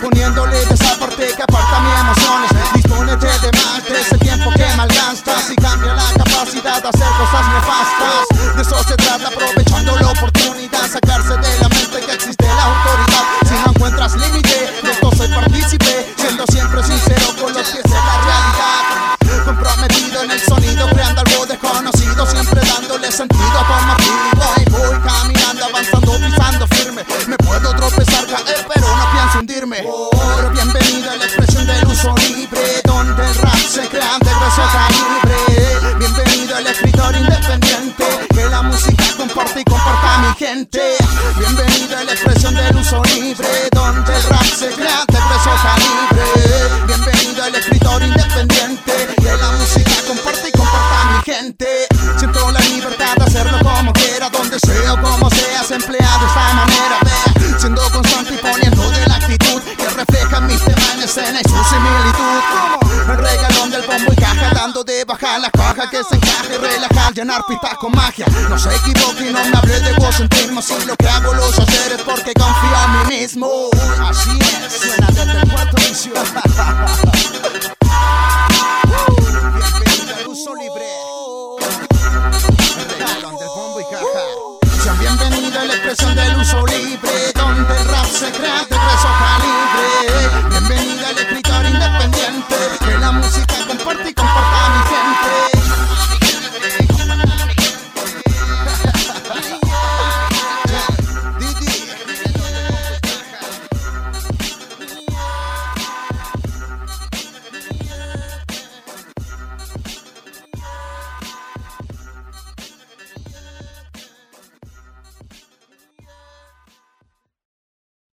Poniéndole de esa parte que aparta mis emociones. Capacidad de hacer cosas nefastas. De eso se trata, aprovechando la oportunidad. Sacarse de la mente que existe la autoridad. Si no encuentras límite, de esto soy partícipe. Siendo siempre sincero con los pies en la realidad. Comprometido en el sonido, creando algo desconocido. Siempre dándole sentido como voy, voy caminando, avanzando, pisando firme. Me puedo tropezar, caer, pero no pienso hundirme. Pero bienvenido a la expresión del uso libre, donde el rap se crea de grueso calibre. Gente. Bienvenido a la expresión del uso libre, donde el rap se crea de grueso calibre. Bienvenido al escritor independiente, que la música comparte y comparta a mi gente. Siento la libertad de hacerlo como quiera, donde sea o como seas empleado de esta manera. Siendo constante y poniendo de la actitud que refleja mi tema en escena y su similitud. Como el regalón del bombo y caja, dando de baja la caja que se encaje llenar pipas con magia. No se equivoque, no me hable de egocentrismo. Si lo que hago los hacer es porque confío en mí mismo. Así es, suena desde el cuarto inicio. del uso libre, donde el rap se crea de grueso calibre. Bienvenida al escritor independiente, que la música